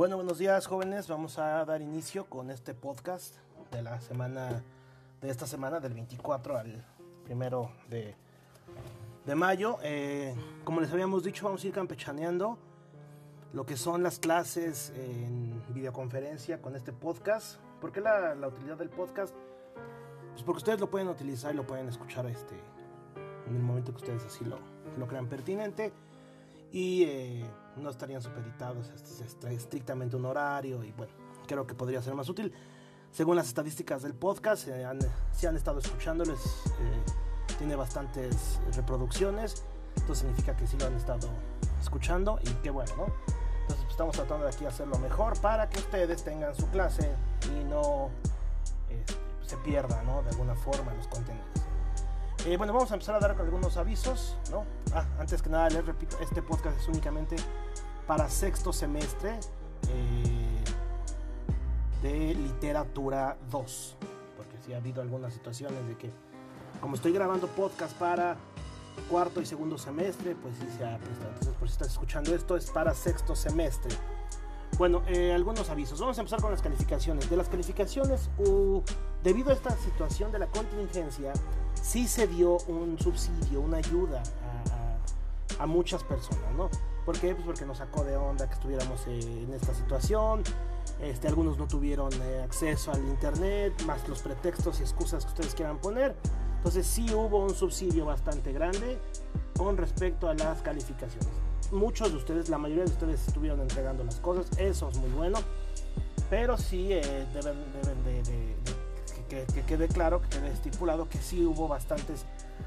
Bueno, buenos días jóvenes. Vamos a dar inicio con este podcast de la semana, de esta semana, del 24 al primero de, de mayo. Eh, como les habíamos dicho, vamos a ir campechaneando lo que son las clases en videoconferencia con este podcast. ¿Por qué la, la utilidad del podcast? Pues porque ustedes lo pueden utilizar y lo pueden escuchar este, en el momento que ustedes así lo, lo crean pertinente y eh, no estarían supeditados a estrictamente un horario y bueno, creo que podría ser más útil. Según las estadísticas del podcast, eh, si han estado escuchándoles, eh, tiene bastantes reproducciones, esto significa que sí lo han estado escuchando y qué bueno, ¿no? Entonces pues, estamos tratando de aquí hacer lo mejor para que ustedes tengan su clase y no este, se pierda, ¿no? De alguna forma los contenidos. Eh, bueno, vamos a empezar a dar algunos avisos, ¿no? Ah, antes que nada, les repito, este podcast es únicamente para sexto semestre eh, de literatura 2. Porque sí ha habido algunas situaciones de que, como estoy grabando podcast para cuarto y segundo semestre, pues sí se ha prestado. Entonces, por si estás escuchando esto, es para sexto semestre. Bueno, eh, algunos avisos. Vamos a empezar con las calificaciones. De las calificaciones, debido a esta situación de la contingencia, sí se dio un subsidio, una ayuda a, muchas personas, ¿no? ¿Por qué? Pues porque nos sacó de onda que estuviéramos en esta situación. Este, algunos no tuvieron eh, acceso al internet, más los pretextos y excusas que ustedes quieran poner. Entonces sí hubo un subsidio bastante grande con respecto a las calificaciones. Muchos de ustedes, la mayoría de ustedes estuvieron entregando las cosas, eso es muy bueno, pero sí eh, deben, de que, quede claro, que quede estipulado que sí hubo bastantes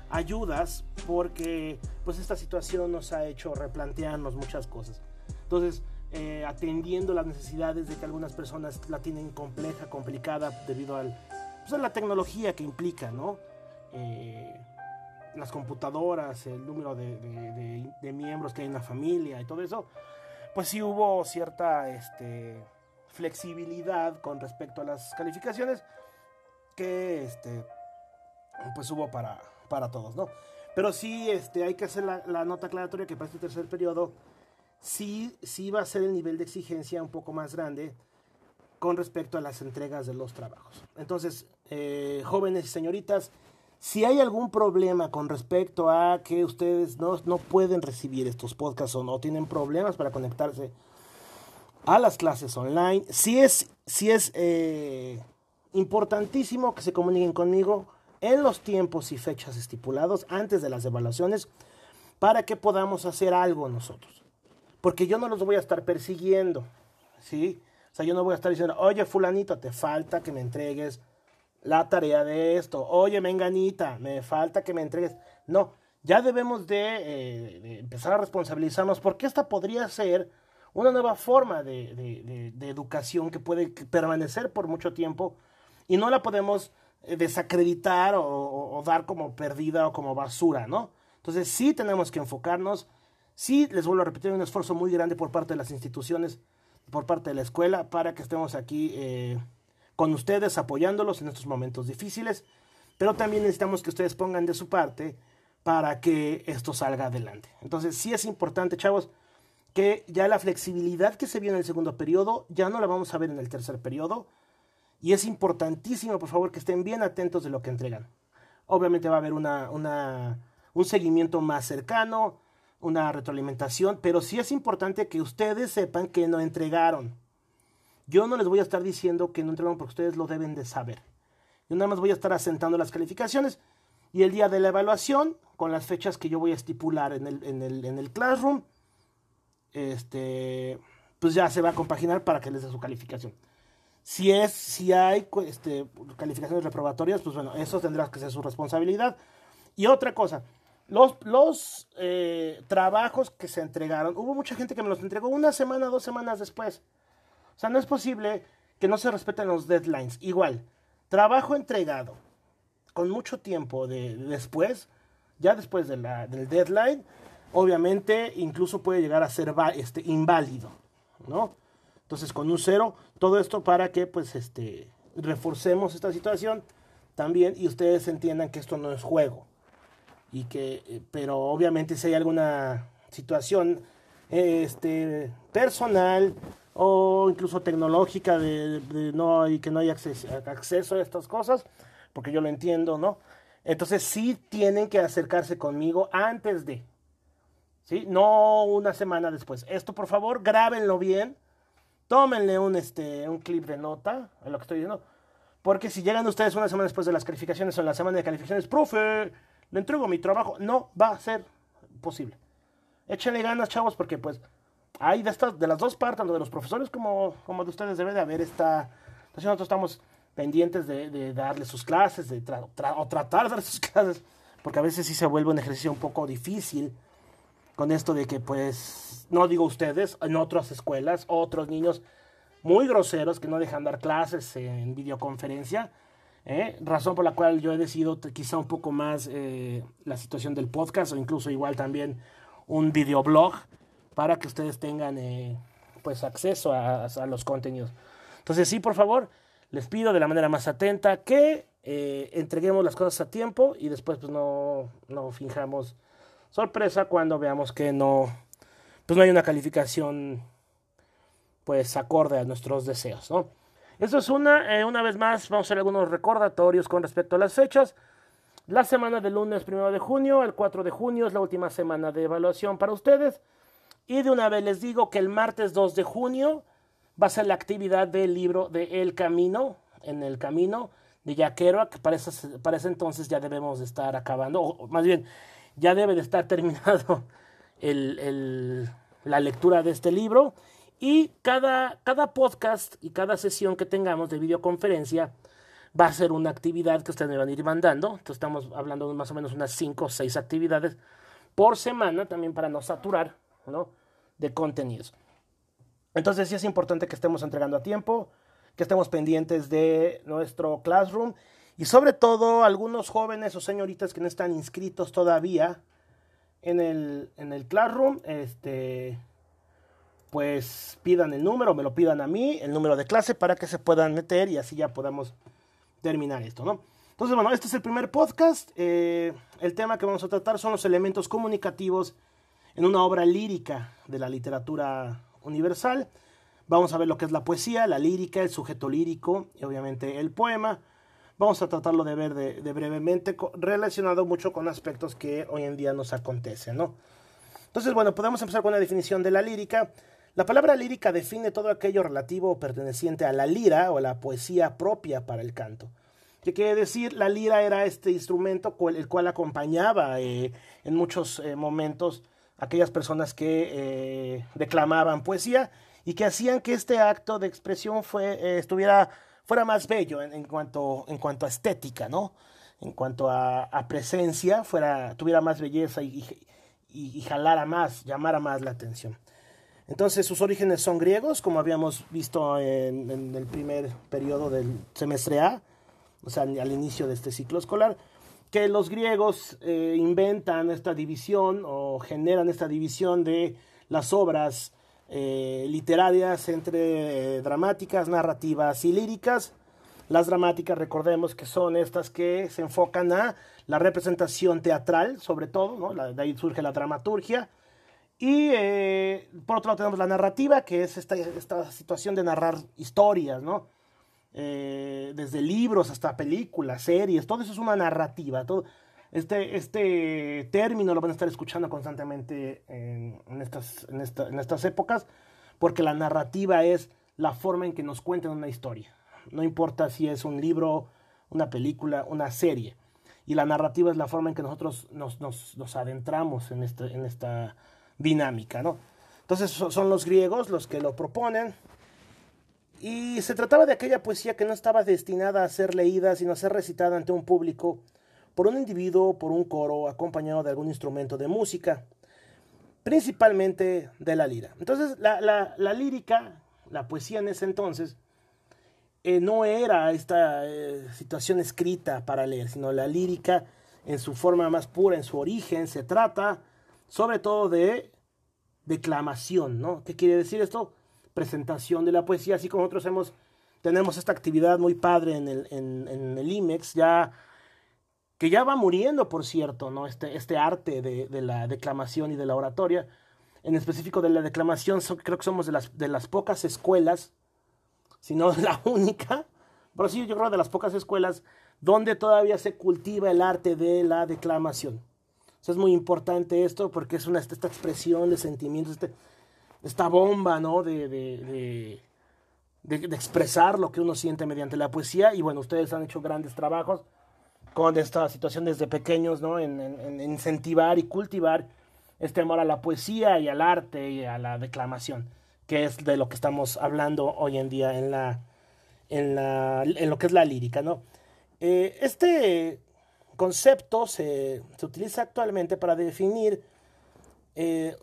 ayudas porque pues esta situación nos ha hecho replantearnos muchas cosas. Entonces, eh, atendiendo las necesidades de que algunas personas la tienen compleja, complicada debido al, pues, a la tecnología que implica, ¿no? Eh, las computadoras, el número de, de, de, miembros que hay en la familia y todo eso, pues sí hubo cierta este, flexibilidad con respecto a las calificaciones que este, pues hubo para, para todos, ¿no? Pero sí este, hay que hacer la, nota aclaratoria que para este tercer periodo sí, sí va a ser el nivel de exigencia un poco más grande con respecto a las entregas de los trabajos. Entonces, eh, jóvenes y señoritas, si hay algún problema con respecto a que ustedes no, no pueden recibir estos podcasts o no tienen problemas para conectarse a las clases online, si es, si es eh, importantísimo que se comuniquen conmigo en los tiempos y fechas estipulados antes de las evaluaciones para que podamos hacer algo nosotros. Porque yo no los voy a estar persiguiendo, ¿sí? O sea, yo no voy a estar diciendo, oye, fulanito, te falta que me entregues la tarea de esto. Oye, menganita, me falta que me entregues. No, ya debemos de, eh, empezar a responsabilizarnos porque esta podría ser una nueva forma de, de educación que puede permanecer por mucho tiempo y no la podemos eh, desacreditar o, dar como perdida o como basura, ¿no? Entonces sí tenemos que enfocarnos, sí les vuelvo a repetir, un esfuerzo muy grande por parte de las instituciones, por parte de la escuela, para que estemos aquí eh, con ustedes apoyándolos en estos momentos difíciles, pero también necesitamos que ustedes pongan de su parte para que esto salga adelante. Entonces sí es importante, chavos, que ya la flexibilidad que se vio en el segundo periodo, ya no la vamos a ver en el tercer periodo, y es importantísimo, por favor, que estén bien atentos de lo que entregan. Obviamente va a haber un seguimiento más cercano, una retroalimentación, pero sí es importante que ustedes sepan que no entregaron. Yo no les voy a estar diciendo que no entregaron porque ustedes lo deben de saber. Yo nada más voy a estar asentando las calificaciones y el día de la evaluación, con las fechas que yo voy a estipular en el, en el, en el Classroom, este, pues ya se va a compaginar para que les dé su calificación. Si es, si hay este, calificaciones reprobatorias, pues bueno, eso tendrá que ser su responsabilidad. Y otra cosa, los, los eh, trabajos que se entregaron, hubo mucha gente que me los entregó una semana, dos semanas después. O sea, no es posible que no se respeten los deadlines. Igual, trabajo entregado con mucho tiempo de, después, ya después de la, del deadline, obviamente incluso puede llegar a ser este, inválido, ¿no? Entonces, con un cero, todo esto para que pues este reforcemos esta situación también y ustedes entiendan que esto no es juego. Y que, eh, pero obviamente si hay alguna situación este, personal o incluso tecnológica de, no y que no hay acceso, a estas cosas, porque yo lo entiendo, ¿no? Entonces sí tienen que acercarse conmigo antes de, ¿sí? No una semana después. Esto por favor, grábenlo bien, tómenle un, este, un clip de nota a lo que estoy diciendo, porque si llegan ustedes una semana después de las calificaciones o en la semana de calificaciones, profe, le entrego mi trabajo, no va a ser posible. Échenle ganas, chavos, porque pues hay de estas, de las dos partes, tanto de los profesores como, como de ustedes debe de haber esta. Entonces nosotros estamos pendientes de, de darle sus clases, de o tratar de dar sus clases, porque a veces sí se vuelve un ejercicio un poco difícil con esto de que pues, no digo ustedes, en otras escuelas, otros niños muy groseros que no dejan dar clases en videoconferencia, ¿eh? razón por la cual yo he decidido quizá un poco más eh, la situación del podcast o incluso igual también un videoblog para que ustedes tengan eh, pues acceso a, los contenidos. Entonces sí, por favor, les pido de la manera más atenta que entreguemos las cosas a tiempo y después pues no, no finjamos sorpresa cuando veamos que no, pues no hay una calificación pues acorde a nuestros deseos, ¿no? Eso es una, eh, una vez más, vamos a hacer algunos recordatorios con respecto a las fechas. La semana del lunes primero de junio, el 4 de junio es la última semana de evaluación para ustedes. Y de una vez les digo que el martes 2 de junio va a ser la actividad del libro de El Camino, en el Camino de Yaquero, que para para ese entonces ya debemos de estar acabando, o más bien, ya debe de estar terminado la lectura de este libro. Y cada, cada podcast y cada sesión que tengamos de videoconferencia va a ser una actividad que ustedes me van a ir mandando. Entonces estamos hablando de más o menos unas 5 o 6 actividades por semana, también para no saturar ¿no? de contenidos. Entonces sí es importante que estemos entregando a tiempo, que estemos pendientes de nuestro classroom y sobre todo algunos jóvenes o señoritas que no están inscritos todavía en el, en el classroom, este, pues pidan el número, me lo pidan a mí, el número de clase para que se puedan meter y así ya podamos terminar esto, ¿no? Entonces, bueno, este es el primer podcast. Eh, el tema que vamos a tratar son los elementos comunicativos en una obra lírica de la literatura universal. Vamos a ver lo que es la poesía, la lírica, el sujeto lírico y obviamente el poema. Vamos a tratarlo de ver de, brevemente, relacionado mucho con aspectos que hoy en día nos acontecen, ¿no? Entonces, bueno, podemos empezar con la definición de la lírica. La palabra lírica define todo aquello relativo o perteneciente a la lira o la poesía propia para el canto. ¿Qué quiere decir? La lira era este instrumento el cual acompañaba eh, en muchos eh, momentos aquellas personas que eh, declamaban poesía y que hacían que este acto de expresión fue, eh, estuviera, fuera más bello en, cuanto, en cuanto a estética, ¿no? En cuanto a, presencia, fuera, tuviera más belleza y, y, jalara más, llamara más la atención. Entonces sus orígenes son griegos, como habíamos visto en, en el primer periodo del semestre A, o sea, al inicio de este ciclo escolar que los griegos eh, inventan esta división o generan esta división de las obras eh, literarias entre eh, dramáticas, narrativas y líricas. Las dramáticas, recordemos que son estas que se enfocan a la representación teatral, sobre todo, ¿no? de ahí surge la dramaturgia. Y por otro lado tenemos la narrativa, que es esta, esta situación de narrar historias, ¿no? Eh, desde libros hasta películas, series, todo eso es una narrativa. Todo, este, este término lo van a estar escuchando constantemente en, estas, en, en estas épocas, porque la narrativa es la forma en que nos cuentan una historia. No importa si es un libro, una película, una serie. Y la narrativa es la forma en que nosotros nos, nos, nos adentramos en, este, en esta dinámica, ¿no? Entonces son los griegos los que lo proponen, y se trataba de aquella poesía que no estaba destinada a ser leída, sino a ser recitada ante un público por un individuo por un coro acompañado de algún instrumento de música, principalmente de la lira. Entonces, la, la, lírica, la poesía en ese entonces, eh, no era esta eh, situación escrita para leer, sino la lírica en su forma más pura, en su origen, se trata sobre todo de declamación, ¿no? ¿Qué quiere decir esto? presentación de la poesía, así como nosotros hemos, tenemos esta actividad muy padre en el, en, el IMEX, ya que ya va muriendo, por cierto, ¿no? Este, este arte de, de, la declamación y de la oratoria. en específico de la declamación, creo que somos de las, de las pocas escuelas, si no la única, pero sí yo creo de las pocas escuelas donde todavía se cultiva el arte de la declamación. es muy importante esto porque es una, esta expresión de sentimientos, este, esta bomba, ¿no? De, de, de, expresar lo que uno siente mediante la poesía. Y bueno, ustedes han hecho grandes trabajos con esta situación desde pequeños, ¿no? en incentivar y cultivar este amor a la poesía y al arte y a la declamación, que es de lo que estamos hablando hoy en día en, la, en, la, en lo que es la lírica. ¿no? Eh, este concepto se, se, utiliza actualmente para definir eh,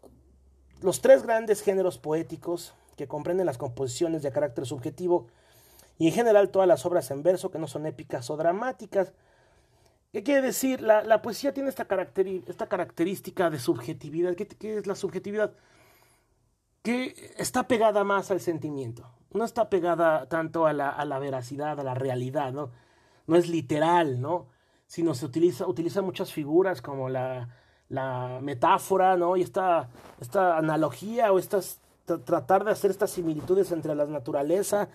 los tres grandes géneros poéticos que comprenden las composiciones de carácter subjetivo y en general todas las obras en verso que no son épicas o dramáticas, ¿Qué quiere decir? La, poesía tiene esta, esta característica de subjetividad. ¿Qué, es la subjetividad? Que está pegada más al sentimiento. No está pegada tanto a la, veracidad, a la realidad, ¿no? No es literal, ¿no? Sino se utiliza, utiliza muchas figuras como la, metáfora, ¿no? Y esta, esta analogía o estas, tratar de hacer estas similitudes entre la naturaleza,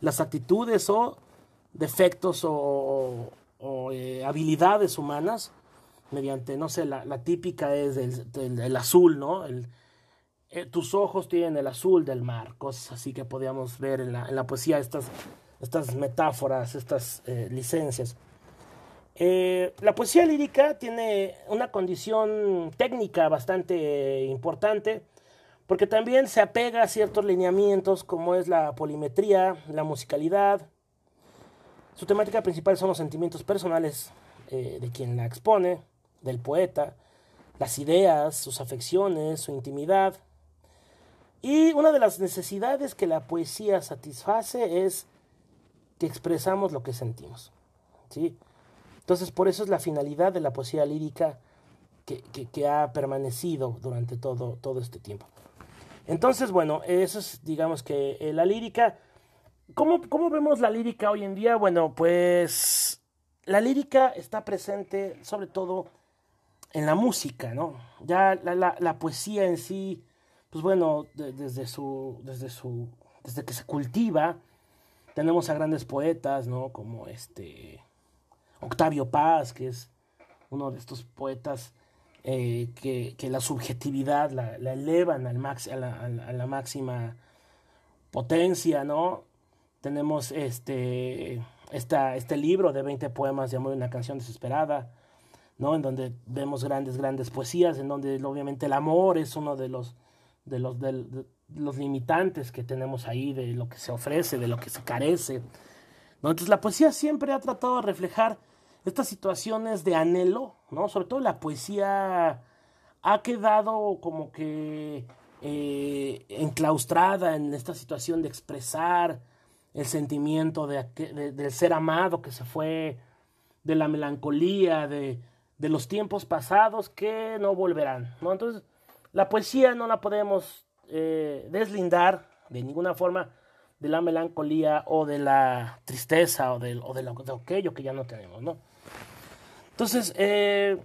las actitudes o defectos o, o eh, habilidades humanas mediante, no sé, la, típica es el, azul, ¿no? El, eh, tus ojos tienen el azul del mar, cosas así que podíamos ver en la, en la poesía, estas, estas metáforas, estas eh, licencias. la poesía lírica tiene una condición técnica bastante importante, porque también se apega a ciertos lineamientos como es la polimetría, la musicalidad, su temática principal son los sentimientos personales eh, de quien la expone, del poeta, las ideas, sus afecciones, su intimidad. Y una de las necesidades que la poesía satisface es que expresamos lo que sentimos. ¿sí? Entonces, por eso es la finalidad de la poesía lírica que, ha permanecido durante todo, todo este tiempo. Entonces, bueno, eso es, digamos que eh, la lírica ¿Cómo, vemos la lírica hoy en día? Bueno, pues la lírica está presente sobre todo en la música, ¿no? Ya la, poesía en sí, pues bueno, desde su, desde su, desde que se cultiva, tenemos a grandes poetas, ¿no? Como este Octavio Paz, que es uno de estos poetas eh, que, la subjetividad la, elevan al max, la, a la máxima potencia, ¿no? Tenemos este, esta, este libro de 20 poemas de amor y una canción desesperada, ¿no? En donde vemos grandes, grandes poesías, en donde obviamente el amor es uno de los, de los, de, los limitantes que tenemos ahí, de lo que se ofrece, de lo que se carece. Entonces la poesía siempre ha tratado de reflejar estas situaciones de anhelo, ¿no? Sobre todo la poesía ha quedado como que eh, enclaustrada en esta situación de expresar el sentimiento de, del ser amado que se fue, de la melancolía, de, de, los tiempos pasados que no volverán. ¿no? Entonces, la poesía no la podemos eh, deslindar de ninguna forma de la melancolía o de la tristeza o de, o de, lo, aquello que ya no tenemos. ¿no? Entonces, eh,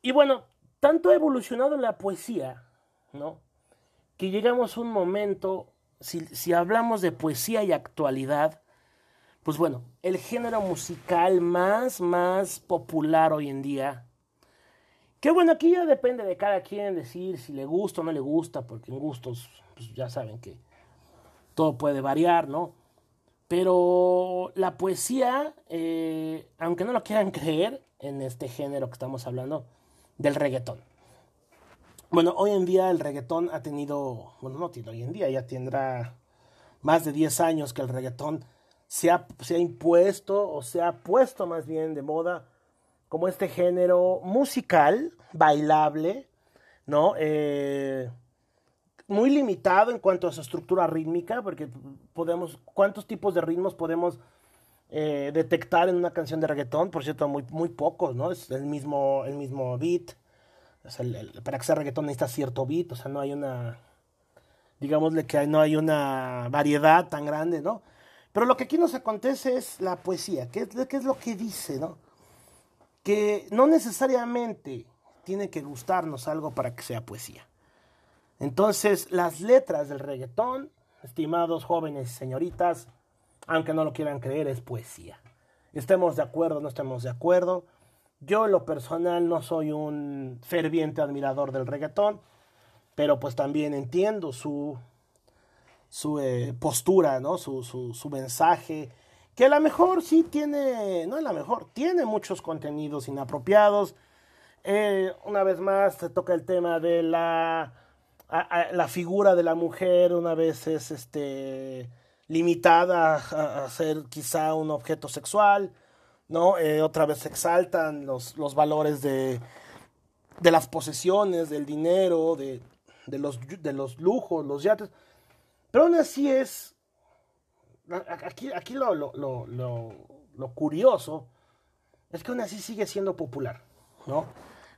y bueno, tanto ha evolucionado la poesía, ¿no? Que llegamos a un momento si, hablamos de poesía y actualidad, pues bueno, el género musical más, más popular hoy en día, que bueno, aquí ya depende de cada quien decir si le gusta o no le gusta, porque en gustos, pues ya saben que todo puede variar, ¿no? Pero la poesía, eh, aunque no lo quieran creer, en este género que estamos hablando, del reggaetón. Bueno, hoy en día el reggaetón ha tenido, bueno, no tiene hoy en día, ya tendrá más de 10 años que el reggaetón se ha, se ha impuesto o se ha puesto más bien de moda como este género musical, bailable, ¿no? Eh, muy limitado en cuanto a su estructura rítmica, porque podemos, ¿cuántos tipos de ritmos podemos eh, detectar en una canción de reggaetón? Por cierto, muy, muy pocos, ¿no? Es el mismo, el mismo beat, para que sea reggaetón necesita cierto beat, o sea, no hay una, digámosle que no hay una variedad tan grande, ¿no? Pero lo que aquí nos acontece es la poesía, ¿qué, qué es lo que dice, ¿no? Que no necesariamente tiene que gustarnos algo para que sea poesía. Entonces, las letras del reggaetón, estimados jóvenes y señoritas, aunque no lo quieran creer, es poesía. Estemos de acuerdo, no estemos de acuerdo. Yo, en lo personal, no soy un ferviente admirador del reggaetón, pero pues también entiendo su, su eh, postura, ¿no? Su, su, mensaje, que a lo mejor sí tiene, no es la mejor, tiene muchos contenidos inapropiados. Eh, una vez más se toca el tema de la, la figura de la mujer, una vez es este, limitada a, ser quizá un objeto sexual, ¿no? Eh, otra vez se exaltan los, los valores de, de las posesiones, del dinero, de, de, los, de los lujos, los yates. Pero aún así es aquí, aquí lo, lo, lo, lo, curioso es que aún así sigue siendo popular, ¿no?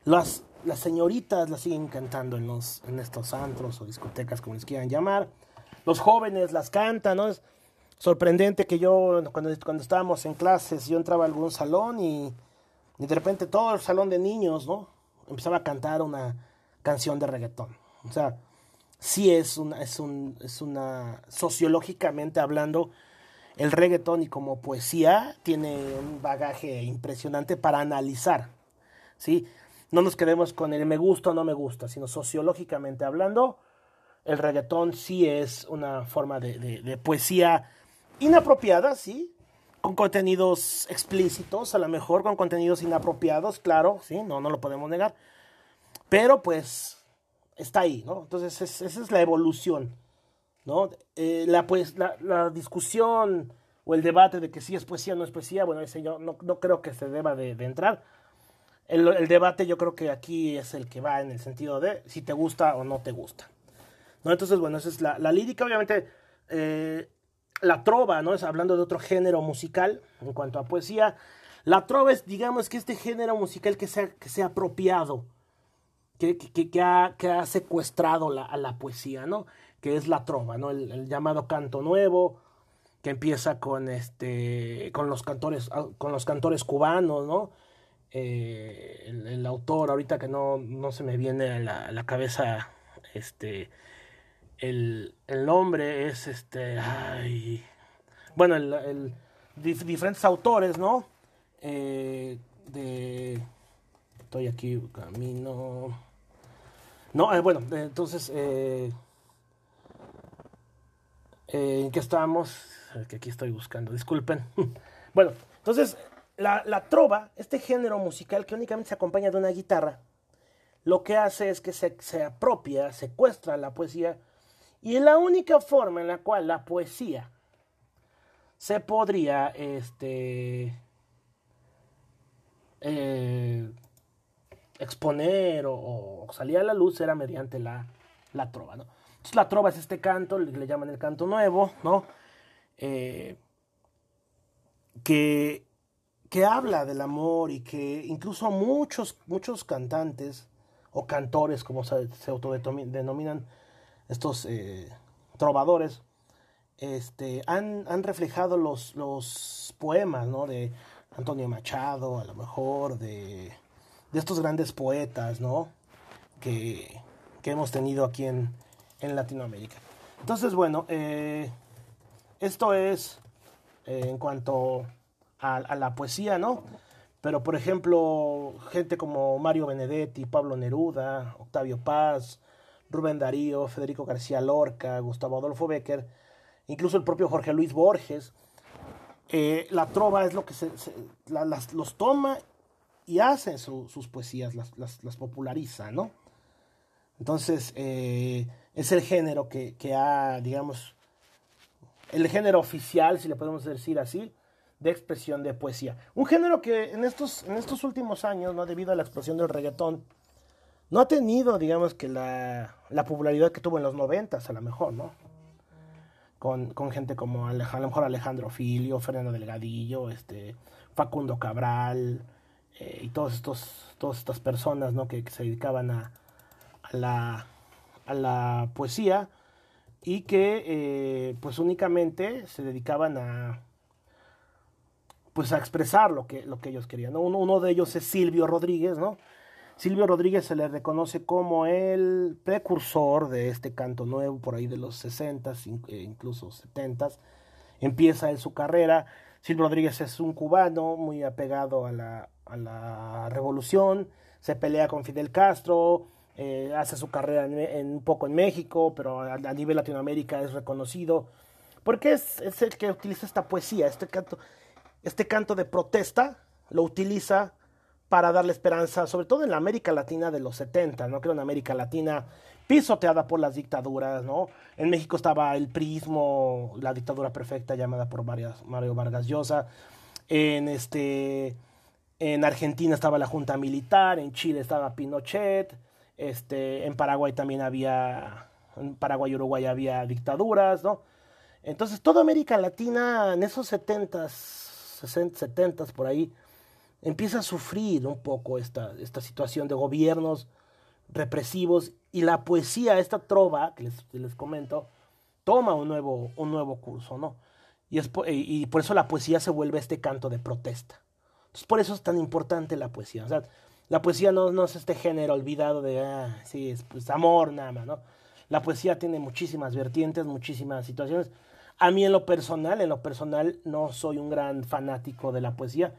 Las, las señoritas la siguen cantando en, los, en estos antros o discotecas, como les quieran llamar. Los jóvenes las cantan, sorprendente que yo, cuando, cuando estábamos en clases, yo entraba a algún salón y, de repente todo el salón de niños, ¿no? Empezaba a cantar una canción de reggaetón. O sea, sí es una, es, un, es una, sociológicamente hablando, el reggaetón y como poesía tiene un bagaje impresionante para analizar, ¿sí? No nos quedemos con el me gusta o no me gusta, sino sociológicamente hablando, el reggaetón sí es una forma de, de poesía inapropiada, ¿sí? Con contenidos explícitos, a lo mejor con contenidos inapropiados, claro, ¿sí? No, no lo podemos negar. Pero pues está ahí, ¿no? Entonces esa es la evolución, ¿no? Eh, la, pues, la, discusión o el debate de que si es poesía o no es poesía, bueno, ese yo no, no creo que se deba de, entrar. El, debate yo creo que aquí es el que va en el sentido de si te gusta o no te gusta. ¿no? Entonces, bueno, esa es la, la lírica, obviamente, eh, la trova, ¿no? Es hablando de otro género musical en cuanto a poesía. La trova es, digamos, que este género musical que se que sea apropiado que, que, ha, que ha, secuestrado a la poesía, ¿no? Que es la trova, ¿no? El, llamado canto nuevo, que empieza con, este, con, los, cantores, ah, con los cantores cubanos, ¿no? Eh, el, autor, ahorita que no, no se me viene a la, la cabeza, este, el, el, nombre es, este, bueno, el, diferentes autores, ¿no? Eh, de estoy aquí, camino. No, eh, bueno, entonces, eh, eh, ¿en qué estamos? Que aquí estoy buscando, disculpen. bueno, entonces, la, la, trova, este género musical que únicamente se acompaña de una guitarra, lo que hace es que se, se apropia, secuestra la poesía, y es la única forma en la cual la poesía se podría, este, eh, exponer o, salir a la luz era mediante la, la trova, ¿no? Entonces la trova es este canto, le, llaman el canto nuevo, ¿no? Eh, que, que habla del amor y que incluso muchos, muchos cantantes o cantores, como se, autodenominan estos eh, trovadores, este, han, han, reflejado los, los poemas, ¿no? De Antonio Machado, a lo mejor, de de estos grandes poetas, ¿no? Que, hemos tenido aquí en, Latinoamérica. Entonces, bueno, eh, esto es eh, en cuanto a, la poesía, ¿no? Pero, por ejemplo, gente como Mario Benedetti, Pablo Neruda, Octavio Paz, Rubén Darío, Federico García Lorca, Gustavo Adolfo Becker, incluso el propio Jorge Luis Borges, eh, la trova es lo que se, los toma y hace sus poesías, las, las, populariza, ¿no? Entonces, eh, es el género que, que, ha, digamos, el género oficial, si le podemos decir así, de expresión de poesía. Un género que en estos, en estos últimos años, ¿no? debido a la explosión del reggaetón, no ha tenido, digamos, que la, la popularidad que tuvo en los noventas, a lo mejor, ¿no? Con, con gente como a lo mejor Alejandro Filio, Fernando Delgadillo, este, Facundo Cabral, eh, y todos estos, todas estas personas ¿no? que, se dedicaban a, a, la, a la poesía y que eh, pues únicamente se dedicaban a pues a expresar lo que, lo que ellos querían. Uno, uno, de ellos es Silvio Rodríguez, ¿no? Silvio Rodríguez se le reconoce como el precursor de este canto nuevo por ahí de los 60, e incluso 70. Empieza en su carrera. Silvio Rodríguez es un cubano muy apegado a la, a la revolución, se pelea con Fidel Castro, eh, hace su carrera en, un poco en México, pero a, nivel Latinoamérica es reconocido, porque es, es, el que utiliza esta poesía, este canto, este canto de protesta, lo utiliza para darle esperanza, sobre todo en la América Latina de los 70, ¿no? Creo en América Latina pisoteada por las dictaduras, ¿no? En México estaba el prismo, la dictadura perfecta llamada por Mario Vargas Llosa. En este en Argentina estaba la Junta Militar, en Chile estaba Pinochet, este, en Paraguay también había, en Paraguay y Uruguay había dictaduras, ¿no? Entonces, toda América Latina en esos 70s, 60, 70 por ahí, empieza a sufrir un poco esta, esta situación de gobiernos represivos y la poesía, esta trova que les, les comento, toma un nuevo, un nuevo curso, ¿no? Y, es y por eso la poesía se vuelve este canto de protesta. Entonces, por eso es tan importante la poesía. O sea, la poesía no, no es este género olvidado de, ah, sí, es pues, amor nada más, ¿no? La poesía tiene muchísimas vertientes, muchísimas situaciones. A mí en lo personal, en lo personal no soy un gran fanático de la poesía,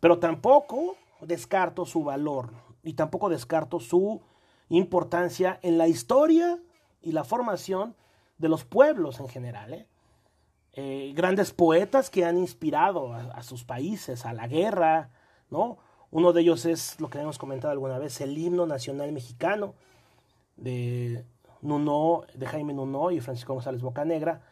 pero tampoco descarto su valor y tampoco descarto su importancia en la historia y la formación de los pueblos en general. ¿eh? Eh, grandes poetas que han inspirado a, sus países, a la guerra, ¿no? Uno de ellos es lo que hemos comentado alguna vez, el himno nacional mexicano de Nuno, de Jaime Nuno y Francisco González Bocanegra,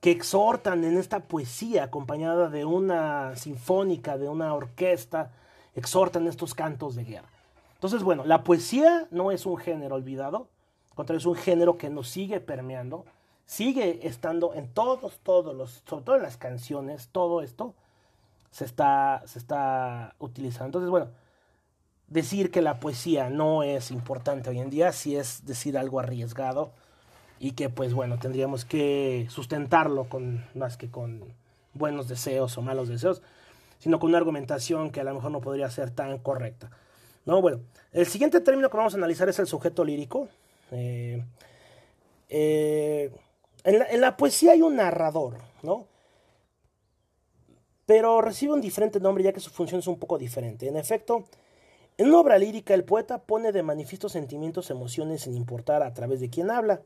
que exhortan en esta poesía acompañada de una sinfónica, de una orquesta, exhortan estos cantos de guerra. Entonces, bueno, la poesía no es un género olvidado, contrario, es un género que nos sigue permeando, sigue estando en todos, todos los, sobre todo en las canciones, todo esto se está, se está utilizando. Entonces, bueno, decir que la poesía no es importante hoy en día, sí es decir algo arriesgado y que pues bueno, tendríamos que sustentarlo con más que con buenos deseos o malos deseos, sino con una argumentación que a lo mejor no podría ser tan correcta. No, bueno, el siguiente término que vamos a analizar es el sujeto lírico. Eh, eh, en, la, en la poesía hay un narrador, ¿no? Pero recibe un diferente nombre ya que su función es un poco diferente. En efecto, en una obra lírica el poeta pone de manifiesto sentimientos, emociones sin importar a través de quién habla.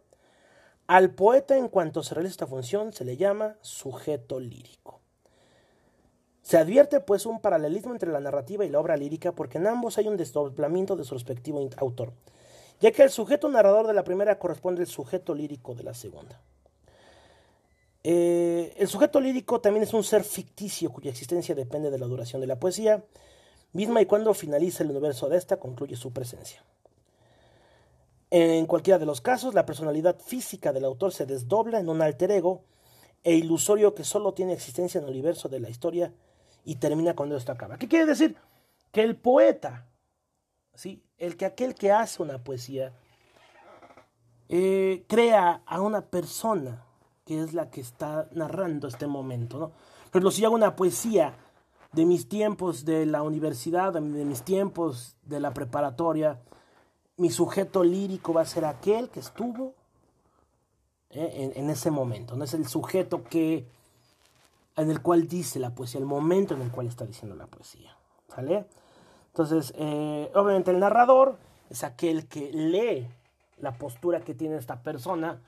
Al poeta, en cuanto se realiza esta función, se le llama sujeto lírico. Se advierte pues un paralelismo entre la narrativa y la obra lírica porque en ambos hay un desdoblamiento de su respectivo autor, ya que el sujeto narrador de la primera corresponde al sujeto lírico de la segunda. Eh, el sujeto lírico también es un ser ficticio cuya existencia depende de la duración de la poesía, misma y cuando finaliza el universo de esta concluye su presencia. En cualquiera de los casos, la personalidad física del autor se desdobla en un alter ego e ilusorio que solo tiene existencia en el universo de la historia y termina cuando esto acaba. ¿Qué quiere decir? Que el poeta, ¿sí? el que aquel que hace una poesía, eh, crea a una persona que es la que está narrando este momento. ¿no? Pero si hago una poesía de mis tiempos de la universidad, de mis tiempos de la preparatoria, mi sujeto lírico va a ser aquel que estuvo eh, en, ese momento, no es el sujeto que en el cual dice la poesía, el momento en el cual está diciendo la poesía. ¿Sale? Entonces, eh, obviamente el narrador es aquel que lee la postura que tiene esta persona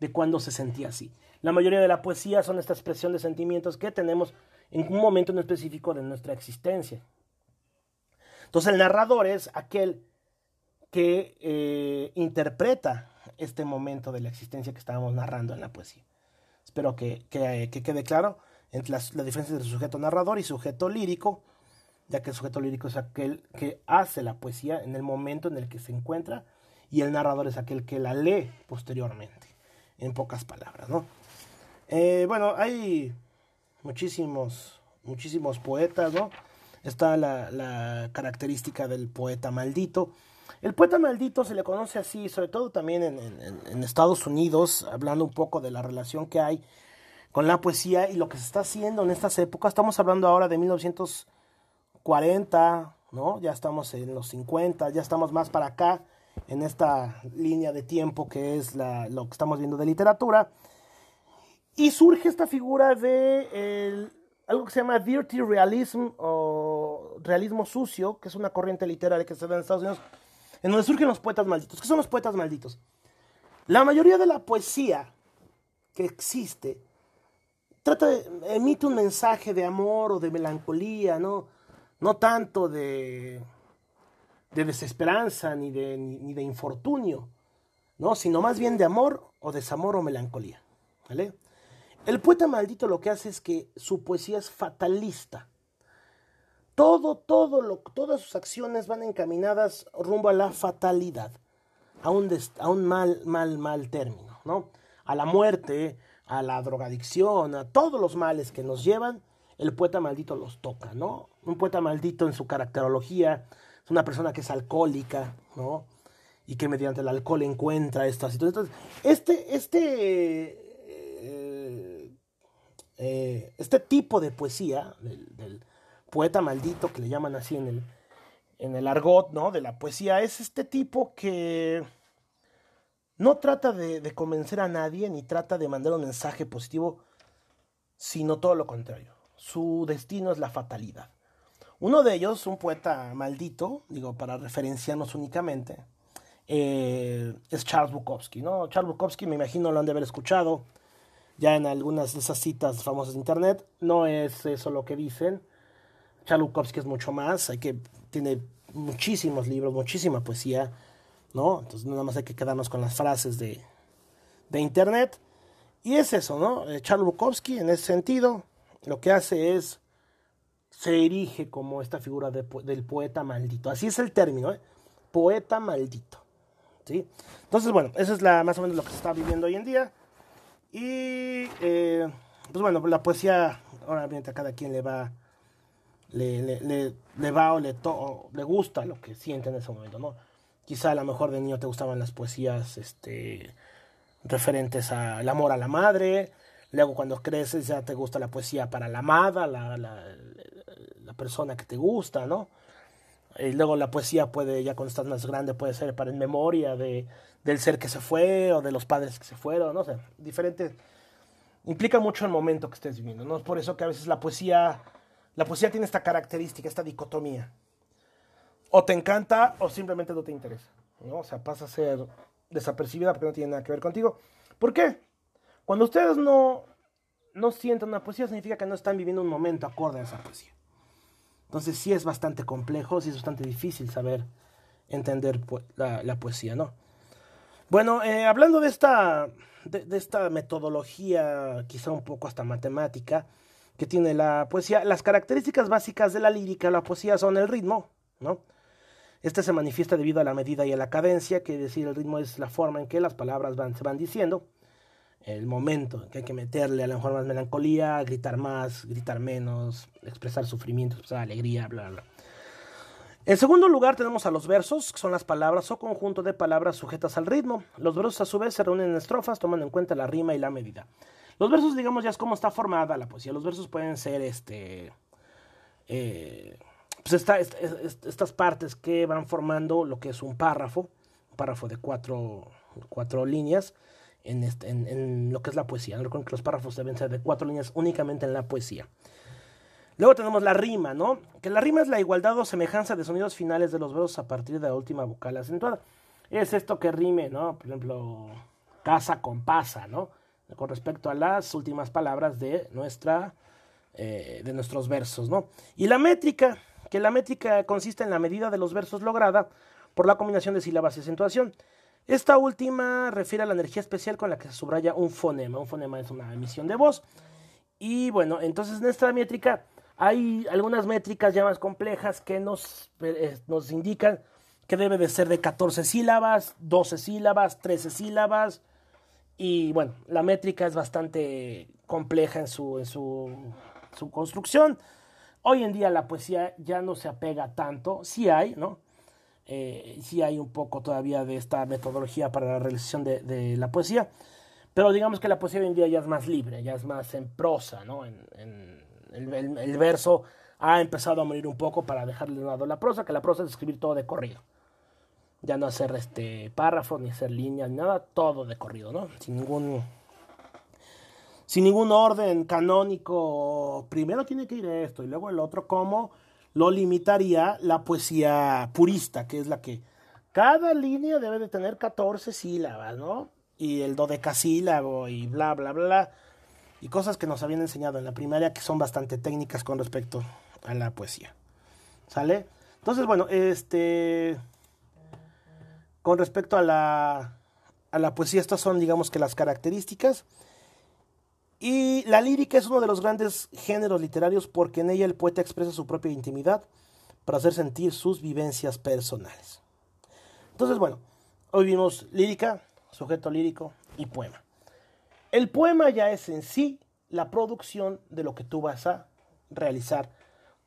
de cuando se sentía así. La mayoría de la poesía son esta expresión de sentimientos que tenemos en un momento en específico de nuestra existencia. Entonces el narrador es aquel que eh, interpreta este momento de la existencia que estábamos narrando en la poesía. Espero que, quede claro entre la diferencia entre sujeto narrador y sujeto lírico, ya que el sujeto lírico es aquel que hace la poesía en el momento en el que se encuentra y el narrador es aquel que la lee posteriormente, en pocas palabras, ¿no? Eh, bueno, hay muchísimos, muchísimos poetas, ¿no? Está la característica del poeta maldito, el poeta maldito se le conoce así, sobre todo también en, Estados Unidos, hablando un poco de la relación que hay con la poesía y lo que se está haciendo en estas épocas. Estamos hablando ahora de 1940, ¿no? Ya estamos en los 50, ya estamos más para acá en esta línea de tiempo que es la, lo que estamos viendo de literatura. Y surge esta figura de algo que se llama dirty realism o realismo sucio, que es una corriente literaria que se da en Estados Unidos, en donde surgen los poetas malditos. ¿Qué son los poetas malditos? La mayoría de la poesía que existe trata de, emite un mensaje de amor o de melancolía, no, no tanto de, de desesperanza ni de, ni, de infortunio, ¿no? sino más bien de amor o desamor o melancolía. ¿vale? El poeta maldito lo que hace es que su poesía es fatalista. Todo, todo lo, todas sus acciones van encaminadas rumbo a la fatalidad, a un, a un mal, mal, mal término, ¿no? A la muerte, a la drogadicción, a todos los males que nos llevan, el poeta maldito los toca, ¿no? Un poeta maldito en su caracterología es una persona que es alcohólica, ¿no? Y que mediante el alcohol encuentra estas situaciones. Entonces, este, este, eh, eh, este tipo de poesía del, poeta maldito, que le llaman así en el, en el argot, ¿no? De la poesía, es este tipo que no trata de, convencer a nadie ni trata de mandar un mensaje positivo, sino todo lo contrario su destino es la fatalidad. Uno de ellos, un poeta maldito, digo, para referenciarnos únicamente, eh, es Charles Bukowski, ¿no? Charles Bukowski, me imagino, lo han de haber escuchado ya en algunas de esas citas famosas de internet. No es eso lo que dicen. Charles Bukowski es mucho más, hay que, tiene muchísimos libros, muchísima poesía, ¿no? Entonces nada más hay que quedarnos con las frases de, de internet. Y es eso, ¿no? Eh, en ese sentido, lo que hace es, se erige como esta figura del poeta maldito. Así es el término, ¿eh? poeta maldito. ¿sí? Entonces, bueno, eso es la, más o menos lo que se está viviendo hoy en día. Y, eh, pues bueno, la poesía, obviamente a cada quien le va, le, le, va o le, le gusta lo que siente en ese momento, ¿no? Quizá a lo mejor de niño te gustaban las poesías este, referentes al amor a la madre, Luego cuando creces ya te gusta la poesía para la amada, la, la, persona que te gusta, ¿no? Y luego la poesía puede, ya cuando estás más grande, puede ser para en memoria de, del ser que se fue o de los padres que se fueron, no sé. Implica mucho el momento que estés viviendo, ¿no? Es por eso que a veces la poesía, la poesía tiene esta característica, esta dicotomía. O te encanta o simplemente no te interesa, ¿no? O sea, pasa a ser desapercibida porque no tiene nada que ver contigo. ¿Por qué? Cuando ustedes no, no sienten una poesía, significa que no están viviendo un momento acorde a esa poesía. Entonces sí es bastante complejo, sí es bastante difícil saber entender la, poesía, ¿no? Bueno, eh, hablando de esta, de, esta metodología, quizá un poco hasta matemática, que tiene la poesía, las características básicas de la lírica, la poesía son el ritmo, ¿no? Este se manifiesta debido a la medida y a la cadencia, que decir el ritmo es la forma en que las palabras van, se van diciendo el momento que hay que meterle a lo mejor más melancolía, gritar más, gritar menos, expresar sufrimiento, expresar alegría, bla, bla. En segundo lugar tenemos a los versos, que son las palabras o conjunto de palabras sujetas al ritmo. Los versos a su vez se reúnen en estrofas tomando en cuenta la rima y la medida. Los versos, digamos, ya es como está formada la poesía. Los versos pueden ser este... Eh, pues estas partes que van formando lo que es un párrafo, un párrafo de cuatro, cuatro líneas, este, en, lo que es la poesía. Recuerden que los párrafos deben ser de cuatro líneas únicamente en la poesía. Luego tenemos la rima, ¿no? Que la rima es la igualdad o semejanza de sonidos finales de los versos a partir de la última vocal acentuada. Es esto que rime, ¿no? Por ejemplo, casa con pasa, ¿no? Con respecto a las últimas palabras de, nuestra, eh, de nuestros versos, ¿no? Y la métrica, que la métrica consiste en la medida de los versos lograda por la combinación de sílabas y acentuación. Esta última refiere a la energía especial con la que se subraya un fonema. Un fonema es una emisión de voz. Y bueno, entonces en esta métrica hay algunas métricas ya más complejas que nos, eh, nos indican que debe de ser de 14 sílabas, 12 sílabas, 13 sílabas. Y bueno, la métrica es bastante compleja en su, en su, construcción. Hoy en día la poesía ya no se apega tanto, sí hay, ¿no? eh, sí hay un poco todavía de esta metodología para la realización de, la poesía, pero digamos que la poesía hoy en día ya es más libre, ya es más en prosa, ¿no? En, el, verso ha empezado a morir un poco para dejarle de lado la prosa, que la prosa es escribir todo de corrido. Ya no hacer este párrafo, ni hacer líneas, ni nada, todo de corrido, ¿no? Sin ningún sin ningún orden canónico. Primero tiene que ir esto y luego el otro, como lo limitaría la poesía purista, que es la que cada línea debe de tener 14 sílabas, ¿no? Y el dodecasílabo y bla, bla, bla. Y cosas que nos habían enseñado en la primaria que son bastante técnicas con respecto a la poesía. ¿Sale? Entonces, bueno, este. Con respecto a la, a la poesía, estas son, digamos que las características. Y la lírica es uno de los grandes géneros literarios porque en ella el poeta expresa su propia intimidad para hacer sentir sus vivencias personales. Entonces, bueno, hoy vimos lírica, sujeto lírico y poema. El poema ya es en sí la producción de lo que tú vas a realizar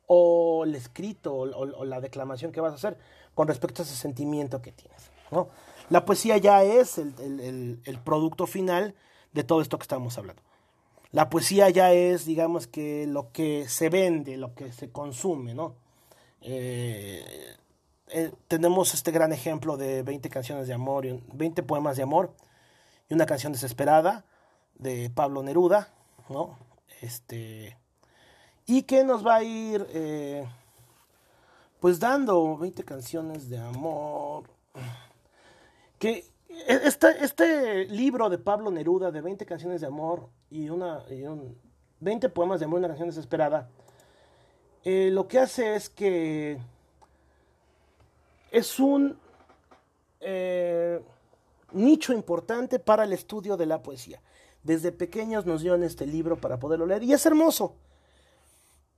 o el escrito o, la declamación que vas a hacer con respecto a ese sentimiento que tienes. La poesía ya es el, el producto final de todo esto que estamos hablando. La poesía ya es, digamos que lo que se vende, lo que se consume, ¿no? Eh, eh, tenemos este gran ejemplo de 20 canciones de amor, 20 poemas de amor y una canción desesperada de Pablo Neruda, ¿no? Este, y que nos va a ir, eh, pues dando 20 canciones de amor, que este, este libro de Pablo Neruda de 20 canciones de amor y, una, 20 poemas de amor y una canción desesperada, eh, lo que hace es que es un eh, nicho importante para el estudio de la poesía. Desde pequeños nos dieron este libro para poderlo leer y es hermoso,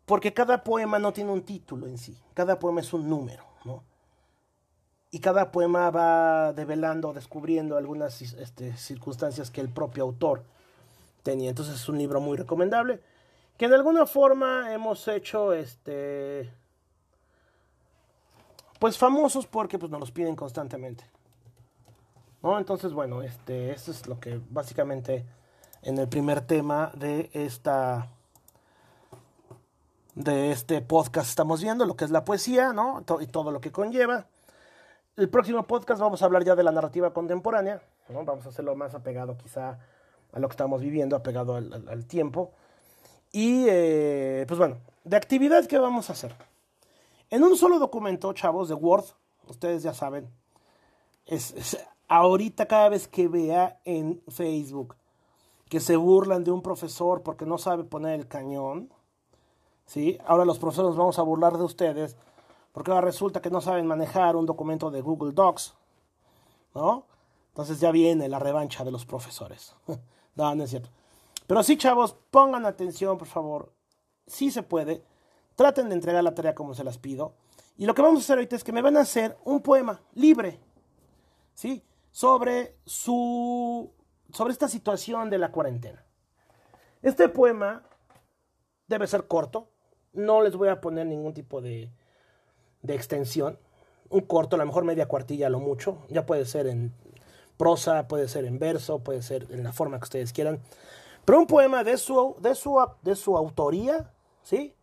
porque cada poema no tiene un título en sí, cada poema es un número, ¿no? Y cada poema va develando, descubriendo algunas este, circunstancias que el propio autor tenía. Entonces es un libro muy recomendable, que de alguna forma hemos hecho, este, pues famosos porque pues, nos los piden constantemente. ¿No? Entonces, bueno, este, esto es lo que básicamente en el primer tema de esta de este podcast estamos viendo, lo que es la poesía, ¿no? Y todo lo que conlleva. El próximo podcast vamos a hablar ya de la narrativa contemporánea, vamos a hacerlo más apegado quizá a lo que estamos viviendo, apegado al, tiempo. Y eh, pues bueno, de actividad que vamos a hacer. En un solo documento, chavos, de Word, ustedes ya saben, es, ahorita cada vez que vea en Facebook que se burlan de un profesor porque no sabe poner el cañón, ¿sí? Ahora los profesores nos vamos a burlar de ustedes porque ahora resulta que no saben manejar un documento de Google Docs, ¿no? Entonces ya viene la revancha de los profesores. no, no es cierto. Pero sí, chavos, pongan atención, por favor. Sí se puede. Traten de entregar la tarea como se las pido. Y lo que vamos a hacer ahorita es que me van a hacer un poema libre, ¿sí? Sobre su. sobre esta situación de la cuarentena. Este poema debe ser corto. No les voy a poner ningún tipo de, de extensión, un corto, a lo mejor media cuartilla, lo mucho, ya puede ser en prosa, puede ser en verso, puede ser en la forma que ustedes quieran, pero un poema de su, de su, de su autoría, ¿sí?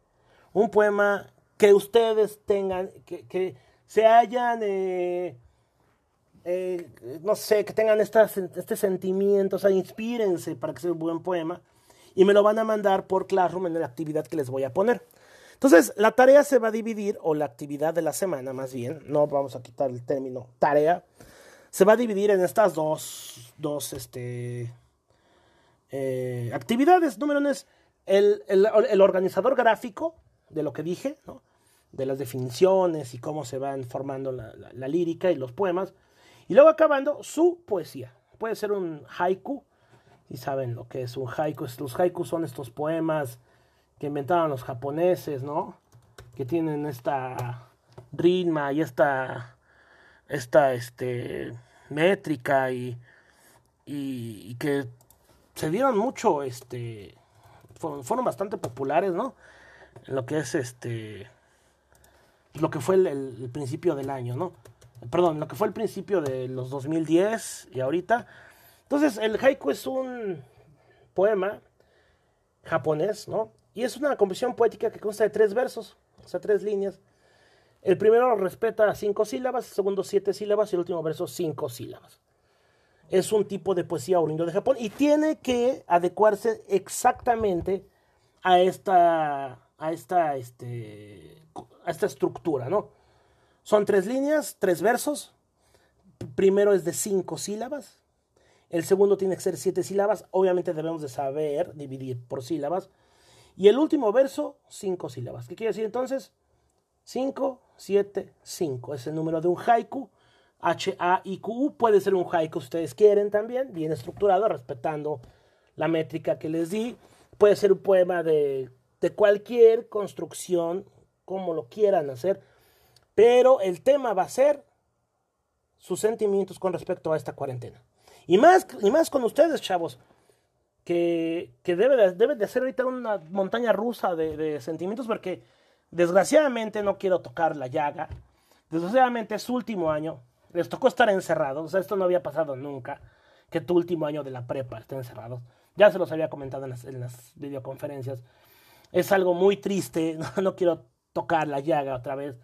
Un poema que ustedes tengan, que, que se hayan, eh, eh, no sé, que tengan estas, este sentimiento, o sea, inspírense para que sea un buen poema y me lo van a mandar por Classroom en la actividad que les voy a poner. Entonces, la tarea se va a dividir, o la actividad de la semana más bien, no vamos a quitar el término tarea, se va a dividir en estas dos, dos este, eh, actividades. Número uno es el, el, organizador gráfico de lo que dije, ¿no? de las definiciones y cómo se van formando la, la, lírica y los poemas. Y luego acabando, su poesía. Puede ser un haiku, y saben lo que es un haiku. Los haikus son estos poemas que inventaron los japoneses, ¿no? Que tienen esta ritma y esta, esta este, métrica y, y, que se dieron mucho, este, fueron, bastante populares, ¿no? En lo que es este, lo que fue el, principio del año, ¿no? Perdón, lo que fue el principio de los 2010 y ahorita. Entonces, el haiku es un poema japonés, ¿no? Y es una composición poética que consta de tres versos, o sea, tres líneas. El primero respeta cinco sílabas, el segundo siete sílabas y el último verso cinco sílabas. Es un tipo de poesía oriundo de Japón y tiene que adecuarse exactamente a esta, a esta, este, a esta estructura, ¿no? Son tres líneas, tres versos. Primero es de cinco sílabas. El segundo tiene que ser siete sílabas. Obviamente debemos de saber dividir por sílabas. Y el último verso, cinco sílabas. ¿Qué quiere decir entonces? 5, 7, 5. Es el número de un haiku. H-A-I-Q-U. Puede ser un haiku si ustedes quieren también, bien estructurado, respetando la métrica que les di. Puede ser un poema de, de cualquier construcción, como lo quieran hacer. Pero el tema va a ser sus sentimientos con respecto a esta cuarentena. Y más, y más con ustedes, chavos, que, debe, de, debe de ser ahorita una montaña rusa de, sentimientos, porque Desgraciadamente no quiero tocar la llaga. Desgraciadamente es su último año. Les tocó estar encerrados. Esto no había pasado nunca. Que tu último año de la prepa esté encerrados. Ya se los había comentado en las, en videoconferencias. Es algo muy triste. No, no, quiero tocar la llaga otra vez.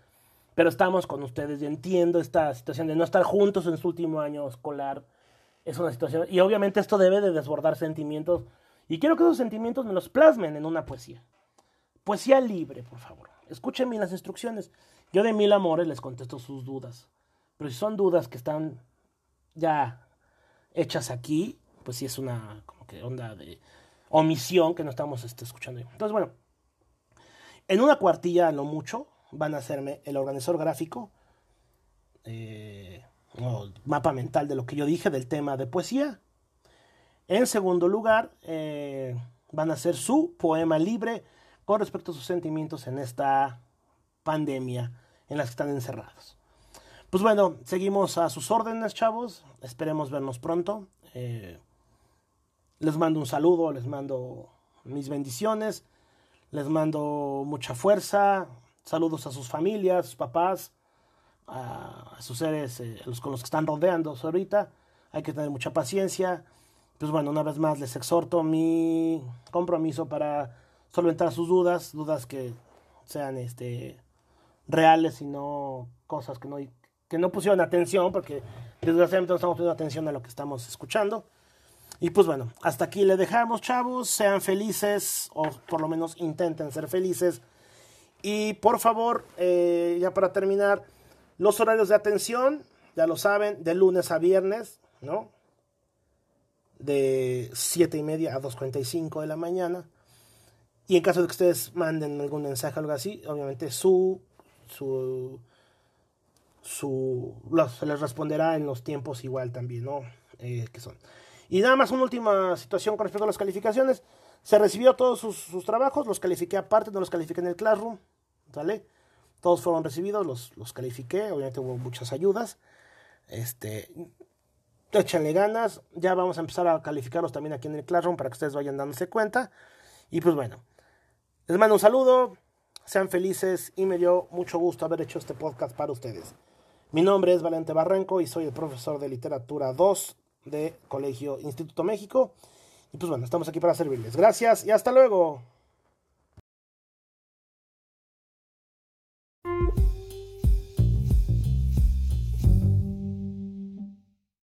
Pero estamos con ustedes y entiendo esta situación de no estar juntos en su último año escolar. Es una situación. Y obviamente esto debe de desbordar sentimientos. Y quiero que esos sentimientos me los plasmen en una poesía. Poesía libre, por favor. Escuchen bien las instrucciones. Yo de mil amores les contesto sus dudas. Pero si son dudas que están ya hechas aquí, pues sí es una como que onda de omisión que no estamos este, escuchando. Entonces, bueno, en una cuartilla, lo mucho, van a hacerme el organizador gráfico, eh, mapa mental de lo que yo dije del tema de poesía. En segundo lugar, eh, van a hacer su poema libre con respecto a sus sentimientos en esta pandemia en las que están encerrados. Pues bueno, seguimos a sus órdenes, chavos. Esperemos vernos pronto. Eh, les mando un saludo, les mando mis bendiciones, les mando mucha fuerza. Saludos a sus familias, sus papás, a, sus seres eh, los con los que están rodeando ahorita. Hay que tener mucha paciencia. Pues bueno, una vez más les exhorto mi compromiso para solventar sus dudas, dudas que sean este reales y no cosas que no, que no pusieron atención, porque desgraciadamente no estamos poniendo atención a lo que estamos escuchando. Y pues bueno, hasta aquí le dejamos, chavos. Sean felices, o por lo menos intenten ser felices. Y por favor, eh, ya para terminar, los horarios de atención, ya lo saben, de lunes a viernes, ¿no? De 7 y media a 2.45 de la mañana. Y en caso de que ustedes manden algún mensaje o algo así, obviamente su, su, su, se les responderá en los tiempos igual también, ¿no? Eh, que son. Y nada más una última situación con respecto a las calificaciones. Se recibió todos sus, sus, trabajos, los califiqué aparte, no los califiqué en el Classroom, ¿sale? Todos fueron recibidos, los, los califiqué, obviamente hubo muchas ayudas. Este, échenle ganas, ya vamos a empezar a calificarlos también aquí en el Classroom para que ustedes vayan dándose cuenta. Y pues bueno, les mando un saludo, sean felices y me dio mucho gusto haber hecho este podcast para ustedes. Mi nombre es Valente Barranco y soy el profesor de literatura 2 de Colegio Instituto México. Y pues bueno, estamos aquí para servirles. Gracias y hasta luego.